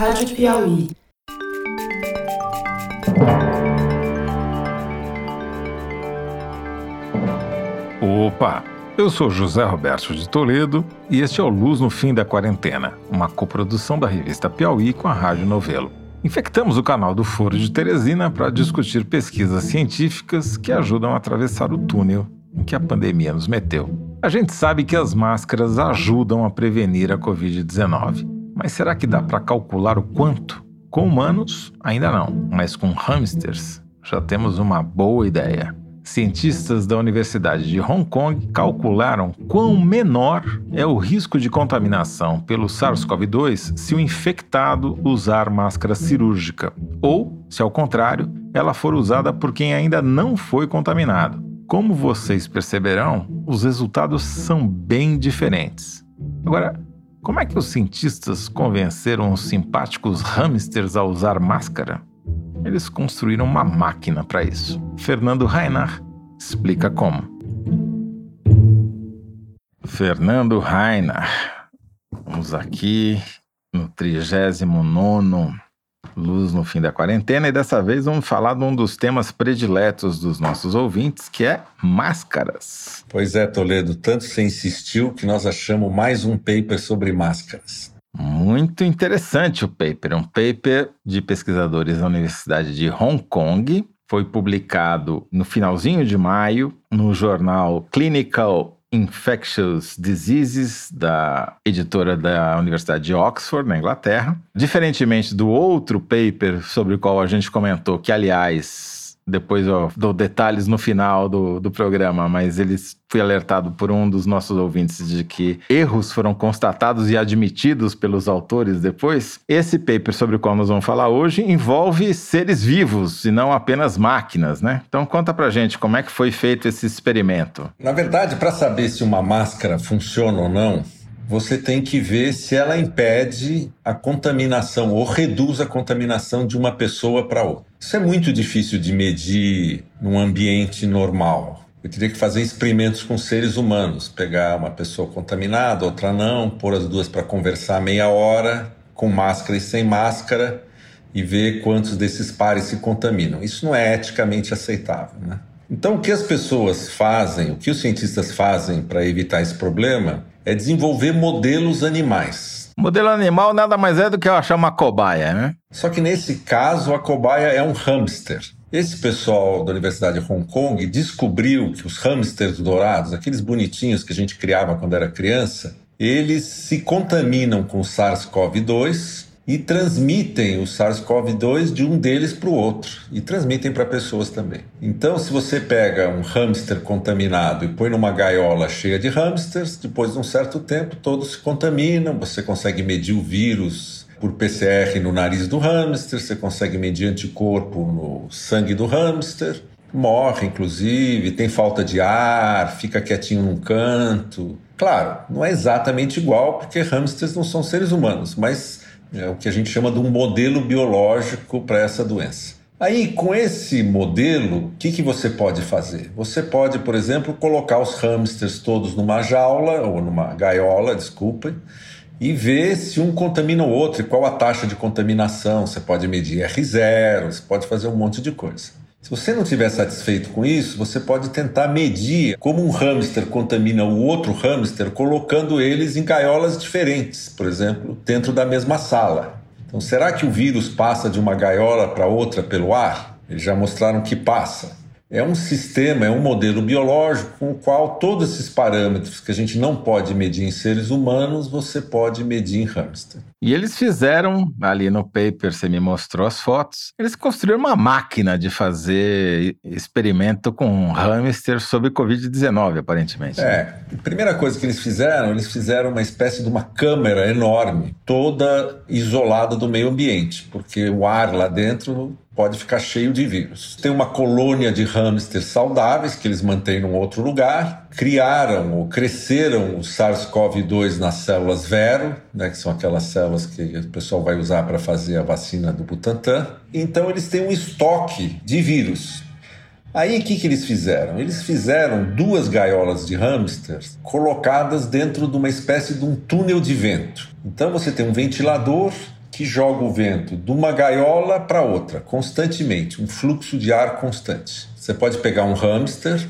Rádio Piauí. Opa! Eu sou José Roberto de Toledo e este é o Luz no Fim da Quarentena, uma coprodução da revista Piauí com a Rádio Novelo. Infectamos o canal do Foro de Teresina para discutir pesquisas científicas que ajudam a atravessar o túnel em que a pandemia nos meteu. A gente sabe que as máscaras ajudam a prevenir a Covid-19, mas será que dá para calcular o quanto? Com humanos, ainda não, mas com hamsters já temos uma boa ideia. Cientistas da Universidade de Hong Kong calcularam quão menor é o risco de contaminação pelo SARS-CoV-2 se o infectado usar máscara cirúrgica, ou, se ao contrário, ela for usada por quem ainda não foi contaminado. Como vocês perceberão, os resultados são bem diferentes. Agora, como é que os cientistas convenceram os simpáticos hamsters a usar máscara? Eles construíram uma máquina para isso. Fernando Reinach explica como. Fernando Reinach, vamos aqui no 39 Luz no fim da quarentena e dessa vez vamos falar de um dos temas prediletos dos nossos ouvintes, que é máscaras. Pois é, Toledo, tanto você insistiu que nós achamos mais um paper sobre máscaras. Muito interessante o paper. Um paper de pesquisadores da Universidade de Hong Kong. Foi publicado no finalzinho de maio no jornal Clinical Infectious Diseases, da editora da Universidade de Oxford, na Inglaterra. Diferentemente do outro paper sobre o qual a gente comentou, que, aliás, depois eu dou detalhes no final do, do programa, mas eles fui alertado por um dos nossos ouvintes de que erros foram constatados e admitidos pelos autores depois. Esse paper sobre o qual nós vamos falar hoje envolve seres vivos e não apenas máquinas, né? Então conta pra gente como é que foi feito esse experimento. Na verdade, para saber se uma máscara funciona ou não, você tem que ver se ela impede a contaminação ou reduz a contaminação de uma pessoa para outra. Isso é muito difícil de medir num ambiente normal. Eu teria que fazer experimentos com seres humanos, pegar uma pessoa contaminada, outra não, pôr as duas para conversar meia hora, com máscara e sem máscara, e ver quantos desses pares se contaminam. Isso não é eticamente aceitável, né? Então, o que as pessoas fazem, o que os cientistas fazem para evitar esse problema é desenvolver modelos animais. Modelo animal nada mais é do que eu achar uma cobaia, né? Só que nesse caso, a cobaia é um hamster. Esse pessoal da Universidade de Hong Kong descobriu que os hamsters dourados, aqueles bonitinhos que a gente criava quando era criança, eles se contaminam com SARS-CoV-2 e transmitem o SARS-CoV-2 de um deles para o outro e transmitem para pessoas também. Então, se você pega um hamster contaminado e põe numa gaiola cheia de hamsters, depois de um certo tempo todos se contaminam, você consegue medir o vírus por PCR no nariz do hamster, você consegue medir anticorpo no sangue do hamster, morre inclusive, tem falta de ar, fica quietinho num canto. Claro, não é exatamente igual porque hamsters não são seres humanos, mas é o que a gente chama de um modelo biológico para essa doença. Aí, com esse modelo, o que, que você pode fazer? Você pode, por exemplo, colocar os hamsters todos numa jaula, ou numa gaiola, desculpem, e ver se um contamina o outro e qual a taxa de contaminação. Você pode medir R0, você pode fazer um monte de coisa. Se você não estiver satisfeito com isso, você pode tentar medir como um hamster contamina o outro hamster, colocando eles em gaiolas diferentes, por exemplo, dentro da mesma sala. Então, será que o vírus passa de uma gaiola para outra pelo ar? Eles já mostraram que passa é um sistema, é um modelo biológico com o qual todos esses parâmetros que a gente não pode medir em seres humanos, você pode medir em hamster. E eles fizeram, ali no paper, você me mostrou as fotos, eles construíram uma máquina de fazer experimento com hamster sobre Covid-19, aparentemente. É, a primeira coisa que eles fizeram, eles fizeram uma espécie de uma câmera enorme, toda isolada do meio ambiente, porque o ar lá dentro pode ficar cheio de vírus. Tem uma colônia de hamsters saudáveis que eles mantêm num outro lugar, criaram ou cresceram o SARS-CoV-2 nas células Vero, né, que são aquelas células que o pessoal vai usar para fazer a vacina do Butantan. Então eles têm um estoque de vírus. Aí o que, que eles fizeram? Eles fizeram duas gaiolas de hamsters colocadas dentro de uma espécie de um túnel de vento. Então você tem um ventilador que joga o vento de uma gaiola para outra, constantemente, um fluxo de ar constante. Você pode pegar um hamster,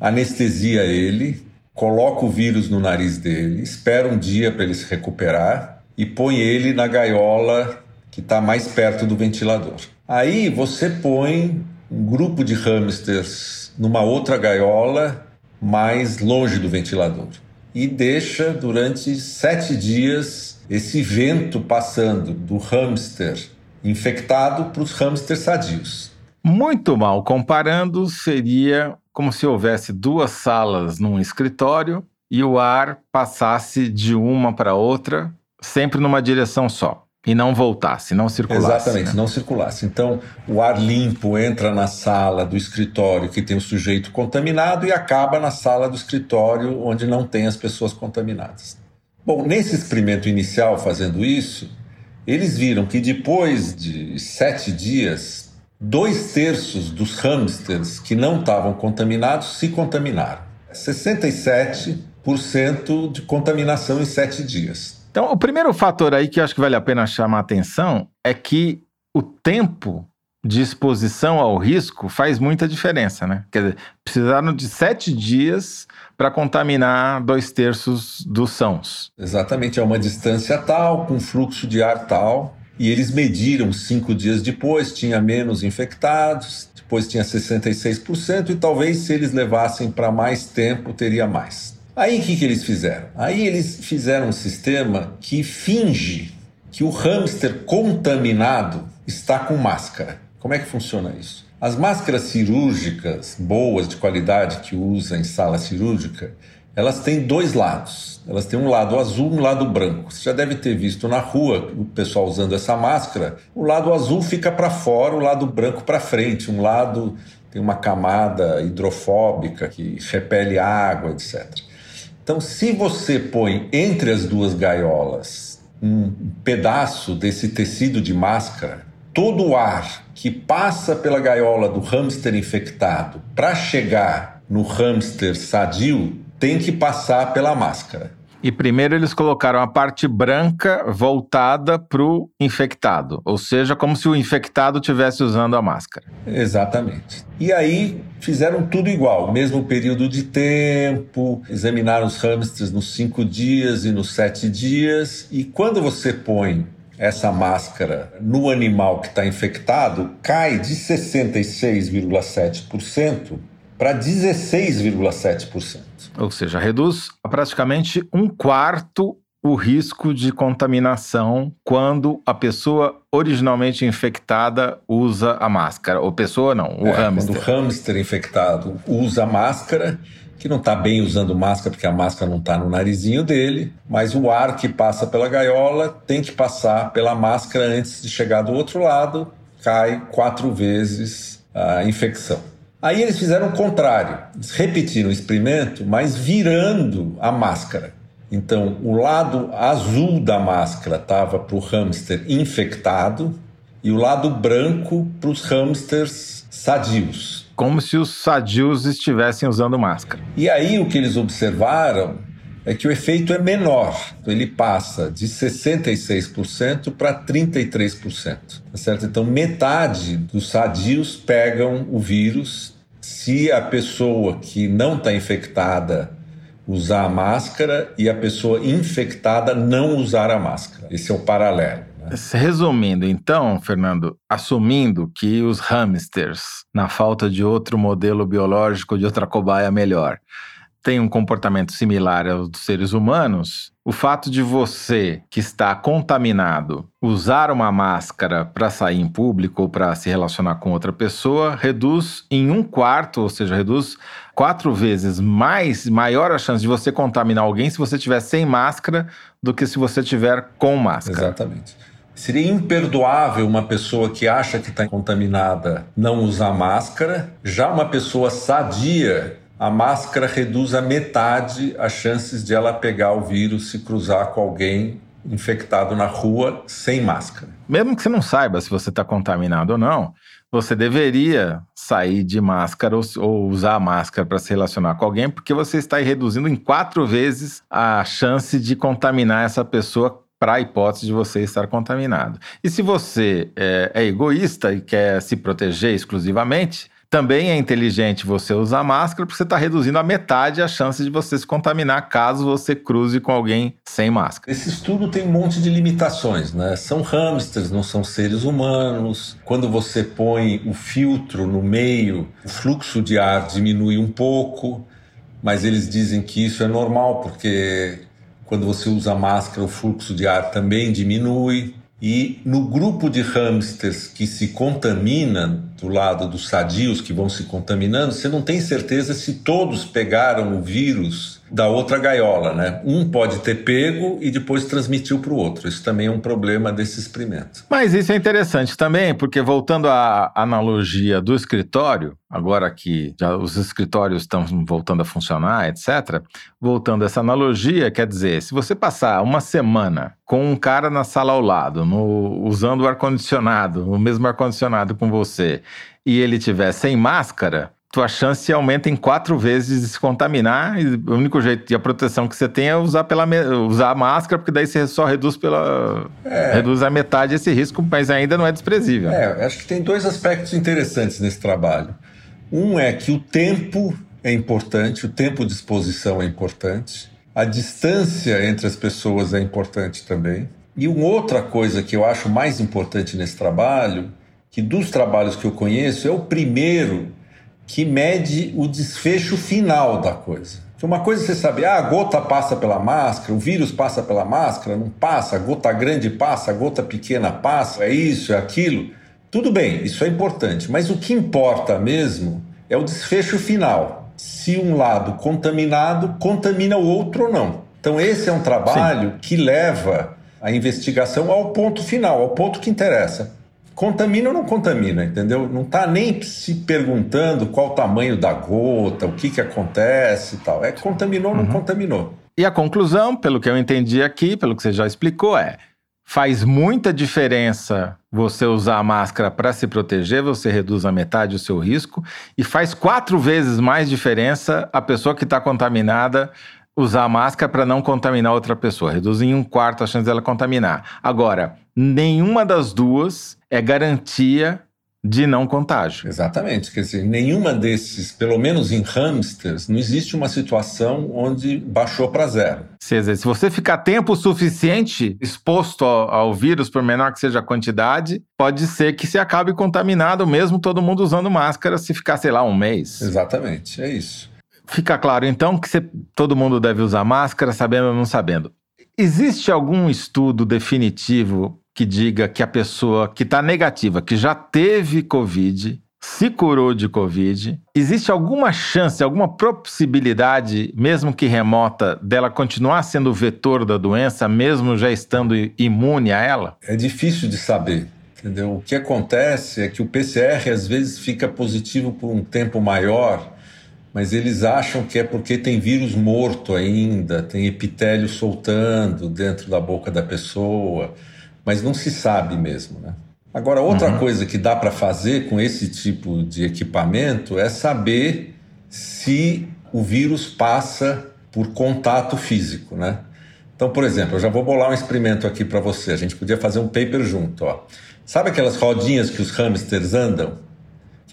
anestesia ele, coloca o vírus no nariz dele, espera um dia para ele se recuperar e põe ele na gaiola que está mais perto do ventilador. Aí você põe um grupo de hamsters numa outra gaiola mais longe do ventilador e deixa durante sete dias esse vento passando do hamster infectado para os hamsters sadios. Muito mal comparando, seria como se houvesse duas salas num escritório e o ar passasse de uma para outra, sempre numa direção só. E não voltasse, não circulasse. Exatamente, né? não circulasse. Então, o ar limpo entra na sala do escritório que tem o sujeito contaminado e acaba na sala do escritório onde não tem as pessoas contaminadas. Bom, nesse experimento inicial, fazendo isso, eles viram que depois de sete dias, dois terços dos hamsters que não estavam contaminados se contaminaram. 67% de contaminação em sete dias. Então, o primeiro fator aí que eu acho que vale a pena chamar a atenção é que o tempo de exposição ao risco faz muita diferença, né? Quer dizer, precisaram de sete dias para contaminar dois terços dos sãos. Exatamente, é uma distância tal, com fluxo de ar tal, e eles mediram cinco dias depois, tinha menos infectados, depois tinha 66%, e talvez se eles levassem para mais tempo, teria mais. Aí o que, que eles fizeram? Aí eles fizeram um sistema que finge que o hamster contaminado está com máscara. Como é que funciona isso? As máscaras cirúrgicas boas, de qualidade, que usa em sala cirúrgica, elas têm dois lados. Elas têm um lado azul e um lado branco. Você já deve ter visto na rua o pessoal usando essa máscara. O lado azul fica para fora, o lado branco para frente. Um lado tem uma camada hidrofóbica que repele água, etc. Então, se você põe entre as duas gaiolas um pedaço desse tecido de máscara, todo o ar que passa pela gaiola do hamster infectado para chegar no hamster sadio tem que passar pela máscara. E primeiro eles colocaram a parte branca voltada para o infectado, ou seja, como se o infectado estivesse usando a máscara. Exatamente. E aí fizeram tudo igual, mesmo período de tempo, examinaram os hamsters nos cinco dias e nos sete dias, e quando você põe essa máscara no animal que está infectado, cai de 66,7% para 16,7%. Ou seja, reduz a praticamente um quarto o risco de contaminação quando a pessoa originalmente infectada usa a máscara. Ou pessoa não, o é, hamster. Quando o hamster infectado usa a máscara, que não está bem usando máscara porque a máscara não está no narizinho dele, mas o ar que passa pela gaiola tem que passar pela máscara antes de chegar do outro lado, cai quatro vezes a infecção. Aí eles fizeram o contrário, eles repetiram o experimento, mas virando a máscara. Então, o lado azul da máscara estava para o hamster infectado e o lado branco para os hamsters sadios. Como se os sadios estivessem usando máscara. E aí o que eles observaram é que o efeito é menor. Ele passa de 66% para 33%. Tá certo? Então, metade dos sadios pegam o vírus se a pessoa que não está infectada usar a máscara e a pessoa infectada não usar a máscara. Esse é o paralelo. Resumindo, então, Fernando, assumindo que os hamsters, na falta de outro modelo biológico, de outra cobaia melhor, têm um comportamento similar aos dos seres humanos, o fato de você, que está contaminado, usar uma máscara para sair em público ou para se relacionar com outra pessoa reduz em um quarto, ou seja, reduz quatro vezes mais, maior a chance de você contaminar alguém se você estiver sem máscara do que se você estiver com máscara. Exatamente. Seria imperdoável uma pessoa que acha que está contaminada não usar máscara, já uma pessoa sadia a máscara reduz a metade as chances de ela pegar o vírus se cruzar com alguém infectado na rua sem máscara. Mesmo que você não saiba se você está contaminado ou não, você deveria sair de máscara ou, ou usar a máscara para se relacionar com alguém, porque você está reduzindo em quatro vezes a chance de contaminar essa pessoa para a hipótese de você estar contaminado. E se você é, é egoísta e quer se proteger exclusivamente, também é inteligente você usar máscara, porque você está reduzindo a metade a chance de você se contaminar caso você cruze com alguém sem máscara. Esse estudo tem um monte de limitações, né? São hamsters, não são seres humanos. Quando você põe o filtro no meio, o fluxo de ar diminui um pouco, mas eles dizem que isso é normal porque quando você usa máscara, o fluxo de ar também diminui. E no grupo de hamsters que se contamina, do lado dos sadios que vão se contaminando, você não tem certeza se todos pegaram o vírus da outra gaiola, né? Um pode ter pego e depois transmitiu para o outro. Isso também é um problema desse experimento. Mas isso é interessante também, porque voltando à analogia do escritório, agora que já os escritórios estão voltando a funcionar, etc. Voltando a essa analogia, quer dizer, se você passar uma semana com um cara na sala ao lado, no, usando o ar-condicionado, o mesmo ar-condicionado com você, e ele tiver sem máscara, tua chance aumenta em quatro vezes de se contaminar. E o único jeito de a proteção que você tem é usar, pela, usar a máscara, porque daí você só reduz pela. É. reduz a metade esse risco, mas ainda não é desprezível. É, acho que tem dois aspectos interessantes nesse trabalho. Um é que o tempo é importante, o tempo de exposição é importante, a distância entre as pessoas é importante também. E uma outra coisa que eu acho mais importante nesse trabalho, que dos trabalhos que eu conheço, é o primeiro que mede o desfecho final da coisa. Uma coisa é você sabe, ah, a gota passa pela máscara, o vírus passa pela máscara, não passa, a gota grande passa, a gota pequena passa, é isso, é aquilo. Tudo bem, isso é importante, mas o que importa mesmo é o desfecho final. Se um lado contaminado contamina o outro ou não. Então, esse é um trabalho Sim. que leva a investigação ao ponto final, ao ponto que interessa contamina ou não contamina, entendeu? Não está nem se perguntando qual o tamanho da gota, o que, que acontece e tal. É contaminou ou não uhum. contaminou. E a conclusão, pelo que eu entendi aqui, pelo que você já explicou, é faz muita diferença você usar a máscara para se proteger, você reduz a metade o seu risco, e faz quatro vezes mais diferença a pessoa que está contaminada usar a máscara para não contaminar outra pessoa, reduz em um quarto a chance dela contaminar. Agora, nenhuma das duas é garantia de não contágio. Exatamente. Quer dizer, nenhuma desses, pelo menos em hamsters, não existe uma situação onde baixou para zero. Quer dizer, se você ficar tempo suficiente exposto ao, ao, vírus, por menor que seja a quantidade, pode ser que se acabe contaminado, mesmo todo mundo usando máscara, se ficar, sei lá, um mês. Exatamente, é isso. Fica claro, então, que todo mundo deve usar máscara, sabendo ou não sabendo. Existe algum estudo definitivo que diga que a pessoa que está negativa, que já teve Covid, se curou de Covid, existe alguma chance, alguma possibilidade, mesmo que remota, dela continuar sendo vetor da doença, mesmo já estando imune a ela? É difícil de saber. Entendeu? O que acontece é que o PCR às vezes fica positivo por um tempo maior mas eles acham que é porque tem vírus morto ainda, tem epitélio soltando dentro da boca da pessoa, mas não se sabe mesmo, né? Agora, outra uhum. coisa que dá para fazer com esse tipo de equipamento é saber se o vírus passa por contato físico, né? Então, por exemplo, eu já vou bolar um experimento aqui para você. A gente podia fazer um paper junto, ó. Sabe aquelas rodinhas que os hamsters andam?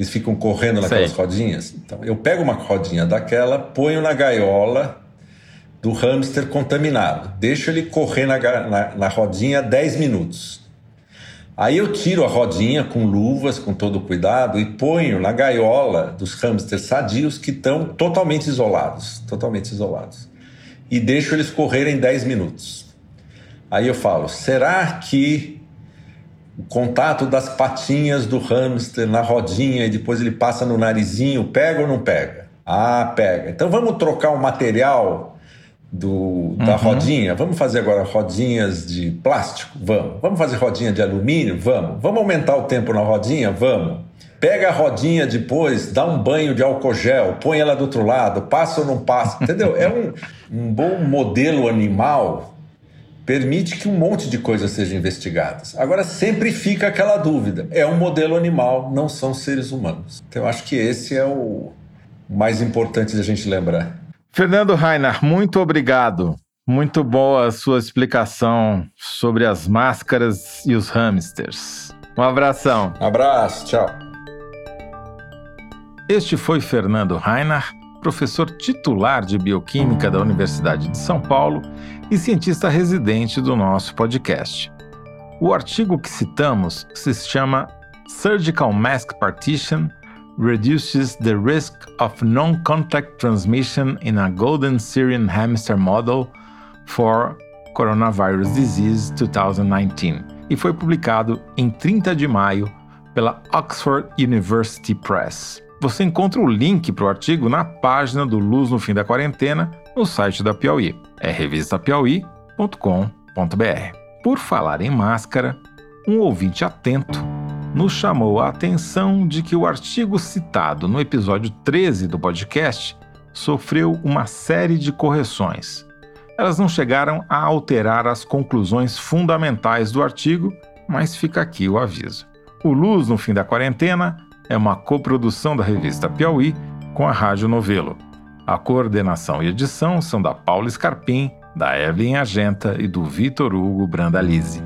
Que ficam correndo naquelas Sei. rodinhas. Então, eu pego uma rodinha daquela, ponho na gaiola do hamster contaminado, deixo ele correr na, na, na rodinha 10 minutos. Aí eu tiro a rodinha com luvas, com todo cuidado, e ponho na gaiola dos hamsters sadios que estão totalmente isolados, totalmente isolados. E deixo eles correrem 10 minutos. Aí eu falo, será que o contato das patinhas do hamster na rodinha e depois ele passa no narizinho, pega ou não pega? Ah, pega. Então vamos trocar o material do, da uhum. rodinha? Vamos fazer agora rodinhas de plástico? Vamos. Vamos fazer rodinha de alumínio? Vamos. Vamos aumentar o tempo na rodinha? Vamos. Pega a rodinha depois, dá um banho de álcool gel, põe ela do outro lado, passa ou não passa, entendeu? É um, um bom modelo animal permite que um monte de coisas sejam investigadas. Agora, sempre fica aquela dúvida: é um modelo animal, não são seres humanos. Então, eu acho que esse é o mais importante da gente lembrar. Fernando Rainer, muito obrigado. Muito boa a sua explicação sobre as máscaras e os hamsters. Um abração. Abraço, tchau. Este foi Fernando Reinhardt, professor titular de Bioquímica da Universidade de São Paulo e cientista residente do nosso podcast. O artigo que citamos se chama Surgical Mask Partition Reduces the Risk of Non-Contact Transmission in a Golden Syrian Hamster Model for Coronavirus Disease 2019 e foi publicado em 30 de maio pela Oxford University Press. Você encontra o link para o artigo na página do Luz no Fim da Quarentena no site da Piauí. É revistapiauí.com.br. Por falar em máscara, um ouvinte atento nos chamou a atenção de que o artigo citado no episódio 13 do podcast sofreu uma série de correções. Elas não chegaram a alterar as conclusões fundamentais do artigo, mas fica aqui o aviso. O Luz no Fim da Quarentena é uma coprodução da revista Piauí com a Rádio Novelo. A coordenação e edição são da Paula Scarpim, da Evelyn Agenta e do Vitor Hugo Brandalize.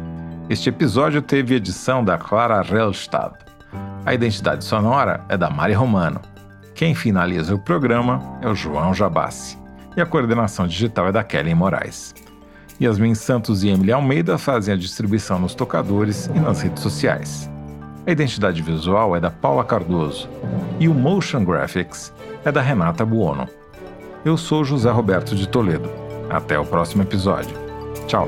Este episódio teve edição da Clara Relstad. A identidade sonora é da Mari Romano. Quem finaliza o programa é o João Jabassi e a coordenação digital é da Kelly Moraes. Yasmin Santos e Emily Almeida fazem a distribuição nos tocadores e nas redes sociais. A identidade visual é da Paula Cardoso e o Motion Graphics é da Renata Buono. Eu sou José Roberto de Toledo. Até o próximo episódio. Tchau!